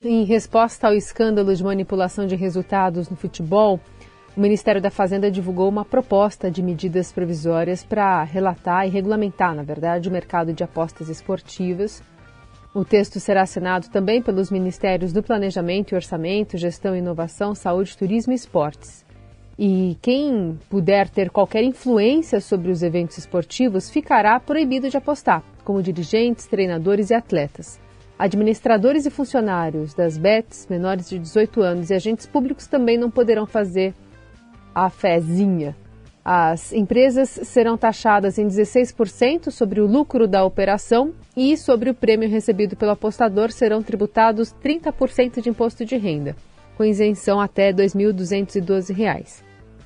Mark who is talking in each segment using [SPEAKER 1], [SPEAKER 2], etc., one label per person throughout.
[SPEAKER 1] Em resposta ao escândalo de manipulação de resultados no futebol, o Ministério da Fazenda divulgou uma proposta de medidas provisórias para relatar e regulamentar, na verdade, o mercado de apostas esportivas. O texto será assinado também pelos Ministérios do Planejamento e Orçamento, Gestão e Inovação, Saúde, Turismo e Esportes. E quem puder ter qualquer influência sobre os eventos esportivos ficará proibido de apostar, como dirigentes, treinadores e atletas. Administradores e funcionários das BETs, menores de 18 anos e agentes públicos também não poderão fazer a fezinha. As empresas serão taxadas em 16% sobre o lucro da operação e sobre o prêmio recebido pelo apostador serão tributados 30% de imposto de renda, com isenção até R$ 2.212.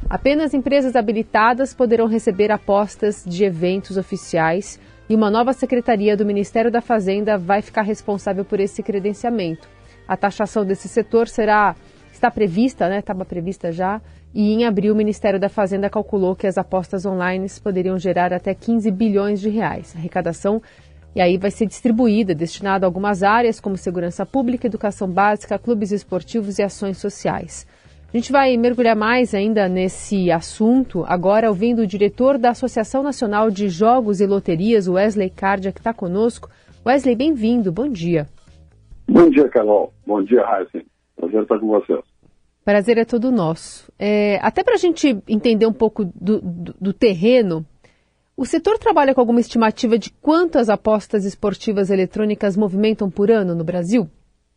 [SPEAKER 1] Apenas empresas habilitadas poderão receber apostas de eventos oficiais e uma nova secretaria do Ministério da Fazenda vai ficar responsável por esse credenciamento. A taxação desse setor será está prevista, né? Estava prevista já. E em abril o Ministério da Fazenda calculou que as apostas online poderiam gerar até 15 bilhões de reais. A arrecadação e aí vai ser distribuída, destinada a algumas áreas como segurança pública, educação básica, clubes esportivos e ações sociais. A gente vai mergulhar mais ainda nesse assunto, agora ouvindo o diretor da Associação Nacional de Jogos e Loterias, Wesley Cardia, que está conosco. Wesley, bem-vindo, bom dia.
[SPEAKER 2] Bom dia, Carol. Bom dia, Heisen. Prazer estar com vocês.
[SPEAKER 1] Prazer é todo nosso. É, até para a gente entender um pouco do, do, do terreno, o setor trabalha com alguma estimativa de quantas apostas esportivas eletrônicas movimentam por ano no Brasil?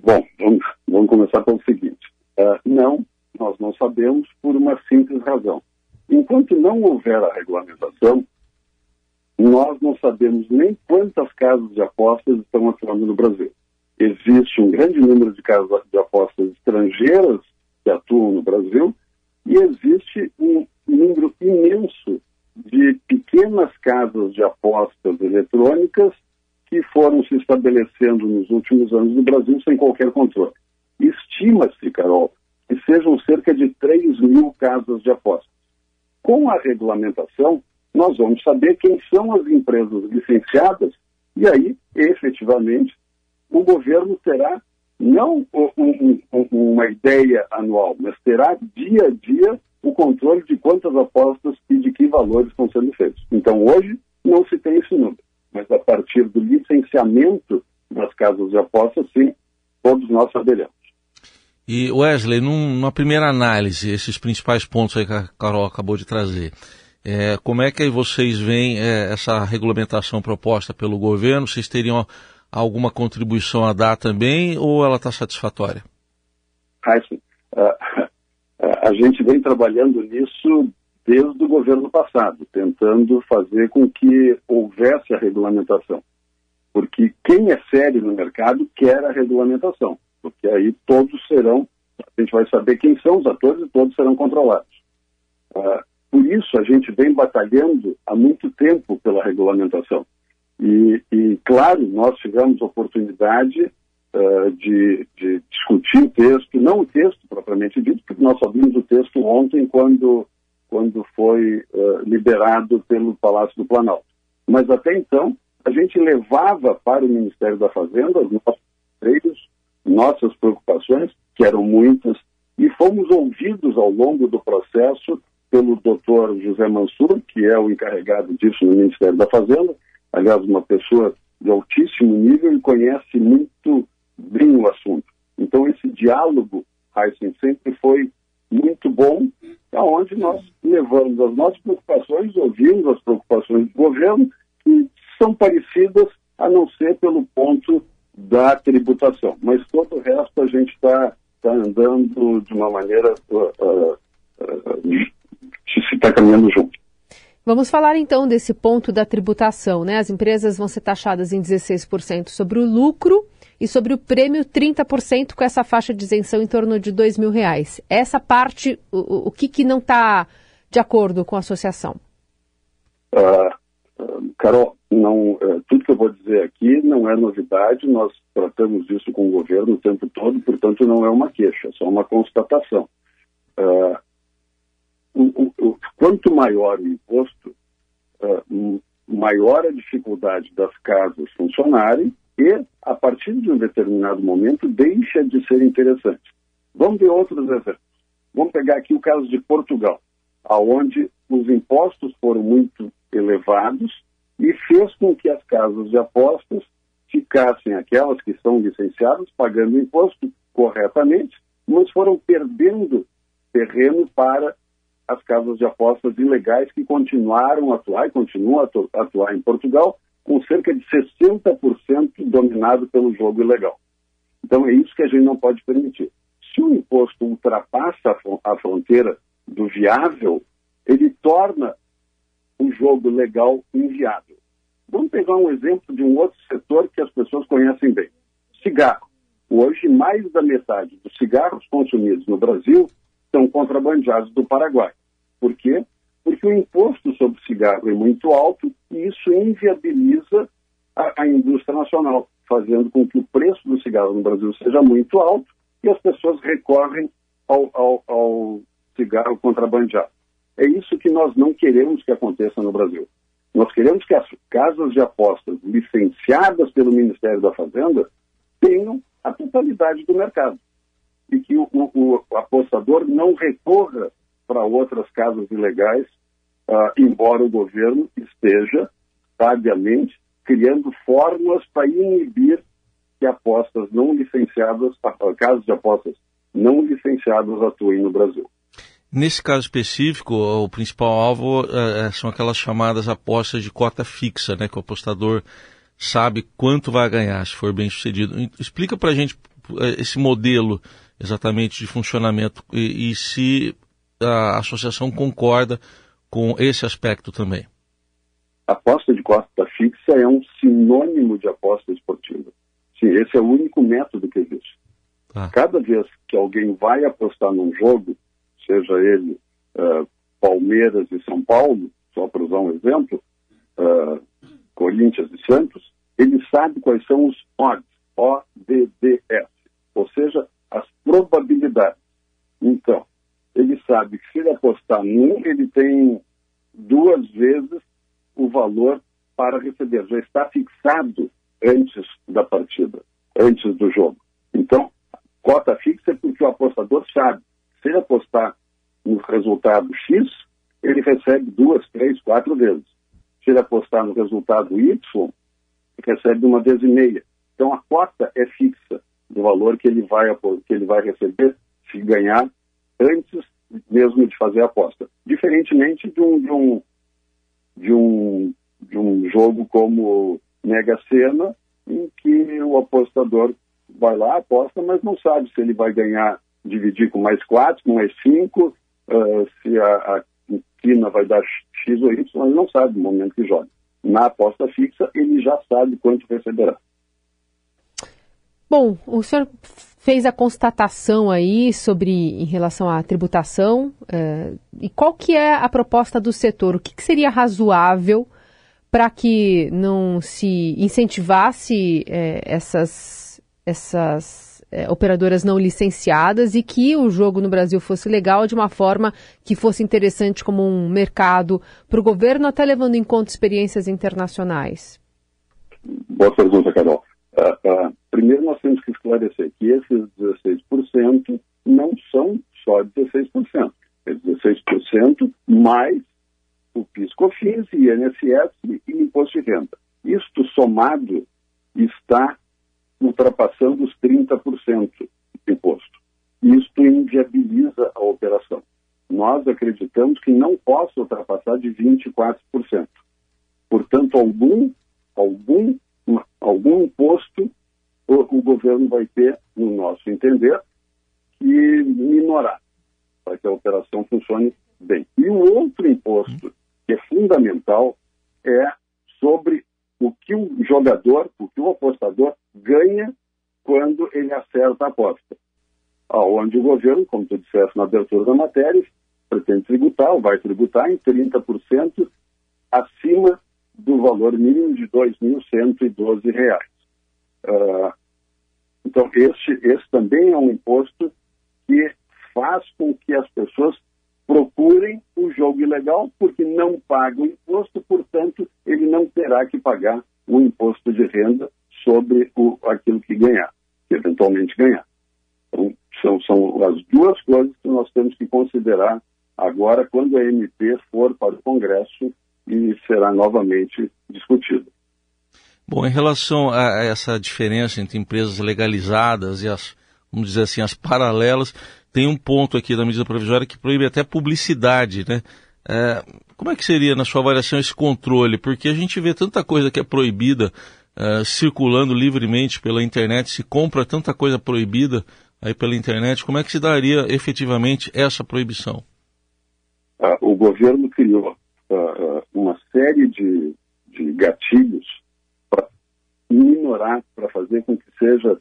[SPEAKER 2] Bom, vamos, vamos começar pelo seguinte. Uh, não, nós não sabemos por uma simples razão. Enquanto não houver a regulamentação, nós não sabemos nem quantas casas de apostas estão atuando no Brasil. Existe um grande número de casas de apostas estrangeiras que atuam no Brasil e existe um número imenso de pequenas casas de apostas eletrônicas que foram se estabelecendo nos últimos anos no Brasil sem qualquer controle. Estima-se, Carol, que sejam cerca de 3 mil casas de apostas. Com a regulamentação, nós vamos saber quem são as empresas licenciadas e aí, efetivamente, o governo terá não um, um, uma ideia anual, mas terá dia a dia o controle de quantas apostas e de que valores estão sendo feitos. Então, hoje, não se tem esse número, mas a partir do licenciamento das casas de apostas, sim, todos nós saberemos.
[SPEAKER 3] E Wesley, num, numa primeira análise, esses principais pontos aí que a Carol acabou de trazer, é, como é que vocês veem é, essa regulamentação proposta pelo governo? Vocês teriam alguma contribuição a dar também ou ela está satisfatória?
[SPEAKER 2] Heisen, uh, a gente vem trabalhando nisso desde o governo passado, tentando fazer com que houvesse a regulamentação. Porque quem é sério no mercado quer a regulamentação porque aí todos serão, a gente vai saber quem são os atores e todos serão controlados. Uh, por isso, a gente vem batalhando há muito tempo pela regulamentação. E, e claro, nós tivemos oportunidade uh, de, de, discutir o texto, não o texto propriamente dito, porque nós só vimos o texto ontem quando, quando foi uh, liberado pelo Palácio do Planalto. Mas até então, a gente levava para o Ministério da Fazenda os nossos treinos, nossas preocupações, que eram muitas, e fomos ouvidos ao longo do processo pelo doutor José Mansur, que é o encarregado disso no Ministério da Fazenda, aliás, uma pessoa de altíssimo nível e conhece muito bem o assunto. Então, esse diálogo, Heisen, sempre foi muito bom, aonde nós levamos as nossas preocupações, ouvimos as preocupações do governo, que são parecidas, a não ser pelo ponto da tributação. Mas todo o resto a gente está tá andando de uma maneira uh, uh, uh, se está caminhando junto.
[SPEAKER 1] Vamos falar então desse ponto da tributação, né? As empresas vão ser taxadas em 16% sobre o lucro e sobre o prêmio 30% com essa faixa de isenção em torno de R$ reais. Essa parte, o, o que, que não está de acordo com a associação?
[SPEAKER 2] Uh, Carol, não, é, tudo que eu vou dizer aqui não é novidade, nós tratamos isso com o governo o tempo todo, portanto não é uma queixa, é só uma constatação. Uh, o, o, quanto maior o imposto, uh, maior a dificuldade das casas funcionarem e, a partir de um determinado momento, deixa de ser interessante. Vamos ver outros exemplos. Vamos pegar aqui o caso de Portugal, aonde os impostos foram muito elevados e fez com que as casas de apostas ficassem aquelas que são licenciadas pagando imposto corretamente, mas foram perdendo terreno para as casas de apostas ilegais que continuaram a atuar e continuam a atuar em Portugal, com cerca de 60% dominado pelo jogo ilegal. Então é isso que a gente não pode permitir. Se o imposto ultrapassa a fronteira do viável, ele torna o jogo legal inviável. Vamos pegar um exemplo de um outro setor que as pessoas conhecem bem: cigarro. Hoje, mais da metade dos cigarros consumidos no Brasil são contrabandeados do Paraguai. Por quê? Porque o imposto sobre cigarro é muito alto e isso inviabiliza a, a indústria nacional, fazendo com que o preço do cigarro no Brasil seja muito alto e as pessoas recorrem ao, ao, ao cigarro contrabandeado. É isso que nós não queremos que aconteça no Brasil. Nós queremos que as casas de apostas licenciadas pelo Ministério da Fazenda tenham a totalidade do mercado. E que o, o, o apostador não recorra para outras casas ilegais, uh, embora o governo esteja, sabiamente, criando fórmulas para inibir que apostas não licenciadas, casas de apostas não licenciadas atuem no Brasil.
[SPEAKER 3] Nesse caso específico, o principal alvo é, são aquelas chamadas apostas de cota fixa, né, que o apostador sabe quanto vai ganhar se for bem sucedido. Explica para a gente esse modelo exatamente de funcionamento e, e se a associação concorda com esse aspecto também.
[SPEAKER 2] Aposta de cota fixa é um sinônimo de aposta esportiva. Sim, esse é o único método que existe. Ah. Cada vez que alguém vai apostar num jogo, seja ele uh, Palmeiras e São Paulo, só para usar um exemplo, uh, Corinthians e Santos, ele sabe quais são os odds, O-D-D-S, ou seja, as probabilidades. Então, ele sabe que se ele apostar num, ele tem duas vezes o valor para receber. Já está fixado antes da partida, antes do jogo. Então, cota fixa é porque o apostador sabe. Se ele apostar no resultado X, ele recebe duas, três, quatro vezes. Se ele apostar no resultado Y, recebe uma vez e meia. Então, a cota é fixa do valor que ele vai, que ele vai receber se ganhar antes mesmo de fazer a aposta. Diferentemente de um, de um, de um, de um jogo como Mega Sena, em que o apostador vai lá, aposta, mas não sabe se ele vai ganhar, dividir com mais quatro, com mais cinco, uh, se a, a quina vai dar X ou Y, ele não sabe no momento que joga. Na aposta fixa, ele já sabe quanto receberá.
[SPEAKER 1] Bom, o senhor fez a constatação aí sobre em relação à tributação é, e qual que é a proposta do setor? O que, que seria razoável para que não se incentivasse é, essas, essas é, operadoras não licenciadas e que o jogo no Brasil fosse legal de uma forma que fosse interessante como um mercado para o governo, até levando em conta experiências internacionais?
[SPEAKER 2] Boa pergunta, Carol. Uh, uh, primeiro, nós temos que esclarecer que esses 16% não são só 16%. É 16% mais o PIS/COFINS, INSS e Imposto de Renda. Isto somado está ultrapassando os 30% de imposto. Isto inviabiliza a operação. Nós acreditamos que não possa ultrapassar de 24%. Portanto, algum, algum algum imposto o, o, governo vai ter, no nosso entender, que minorar para que a operação funcione bem. E o outro imposto que é fundamental é sobre o que o jogador, o que o apostador ganha quando ele acerta a aposta. Onde o governo, como tu disseste na abertura da matéria, pretende tributar, ou vai tributar em 30% acima do valor mínimo de R$ 2.112. Uh, então, este, esse também é um imposto que faz com que as pessoas procurem o jogo ilegal, porque não pagam imposto, portanto, ele não terá que pagar o imposto de renda sobre o, aquilo que ganhar, que eventualmente ganhar. Então, são, são as duas coisas que nós temos que considerar agora quando a MP for para o Congresso e será novamente discutida.
[SPEAKER 3] Bom, em relação a essa diferença entre empresas legalizadas e as, vamos dizer assim, as paralelas, tem um ponto aqui da medida provisória que proíbe até publicidade, né? É, como é que seria, na sua avaliação, esse controle? Porque a gente vê tanta coisa que é proibida uh, circulando livremente pela internet, se compra tanta coisa proibida aí pela internet, como é que se daria efetivamente essa proibição?
[SPEAKER 2] Uh, o governo criou uh, uma série de, de gatilhos para minorar, para fazer com que seja,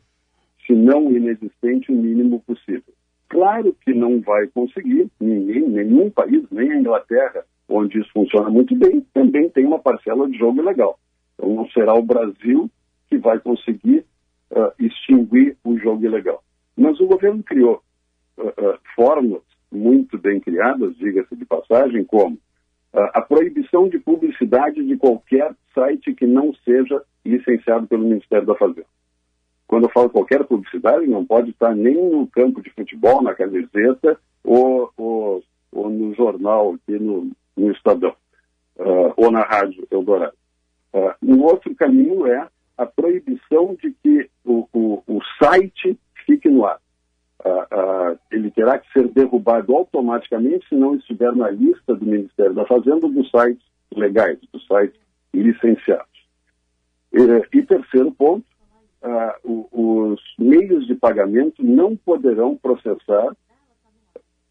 [SPEAKER 2] se não inexistente, o mínimo possível. Claro que não vai conseguir, ninguém, nenhum país, nem a Inglaterra, onde isso funciona muito bem, também tem uma parcela de jogo legal. Então não será o Brasil que vai conseguir uh, extinguir o jogo ilegal. Mas o governo criou uh, uh, fórmulas muito bem criadas, diga-se de passagem, como a proibição de publicidade de qualquer site que não seja licenciado pelo Ministério da Fazenda. Quando eu falo qualquer publicidade, não pode estar nem no campo de futebol, na camiseta ou, ou, ou no jornal aqui no, no Estadão, ou na rádio Eldorado. Uh, um outro caminho é a proibição de que o, o, o site fique no ar. Uh, uh, ele terá que ser derrubado automaticamente se não estiver na lista do Ministério da Fazenda dos sites legais, dos sites licenciados. E, e terceiro ponto, os meios de pagamento não poderão processar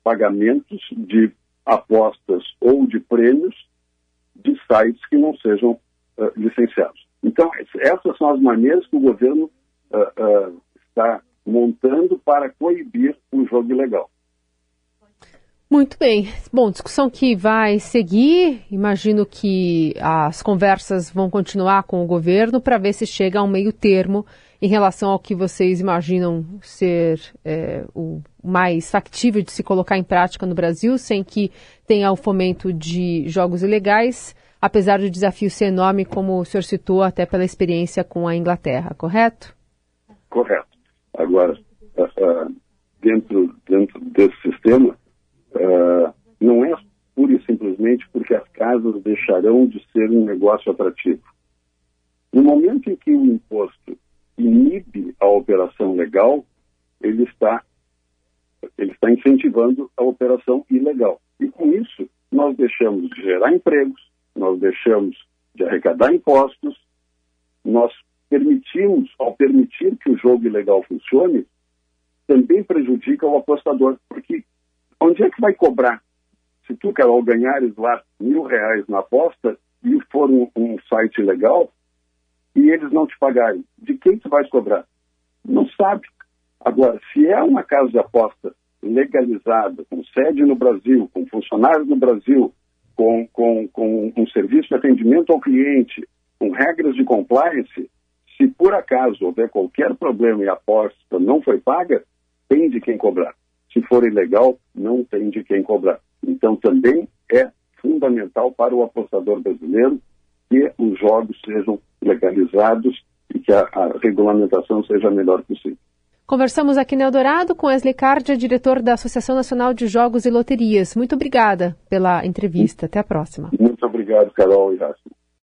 [SPEAKER 2] pagamentos de apostas ou de prêmios de sites que não sejam uh, licenciados. Então, essas são as maneiras que o governo uh, uh, está montando para coibir o jogo ilegal.
[SPEAKER 1] Muito bem. Bom, discussão que vai seguir. Imagino que as conversas vão continuar com o governo para ver se chega a um meio termo em relação ao que vocês imaginam ser é, o mais factível de se colocar em prática no Brasil, sem que tenha o fomento de jogos ilegais apesar do desafio ser enorme, como o senhor citou, até pela experiência com a Inglaterra, correto?
[SPEAKER 2] Correto. Agora, uh, dentro, dentro desse sistema, uh, não é pura e simplesmente porque as casas deixarão de ser um negócio atrativo. No momento em que o imposto inibe a operação legal, ele está, ele está incentivando a operação ilegal. E com isso, nós deixamos de gerar empregos, nós deixamos de arrecadar impostos, nós permitimos, ao permitir que o jogo ilegal funcione, também prejudica o apostador, onde é que vai cobrar? Se tu, Carol, ganhares lá mil reais na aposta e for um, um site ilegal e eles não te pagarem, de quem tu vais cobrar? Não sabe. Agora, se é uma casa de aposta legalizada, com sede no Brasil, com funcionários no Brasil, com, com, com um serviço de atendimento ao cliente, com regras de compliance, se por acaso houver qualquer problema e a aposta não foi paga, tem de quem cobrar. Se for ilegal, não tem de quem cobrar. Então também é fundamental para o apostador brasileiro que os jogos sejam legalizados e que a, a regulamentação seja a melhor possível.
[SPEAKER 1] Conversamos aqui no Eldorado com Wesley Cardia, diretor da Associação Nacional de Jogos e Loterias. Muito obrigada pela entrevista. Até a próxima.
[SPEAKER 2] Muito obrigado, Carol e Rasmus.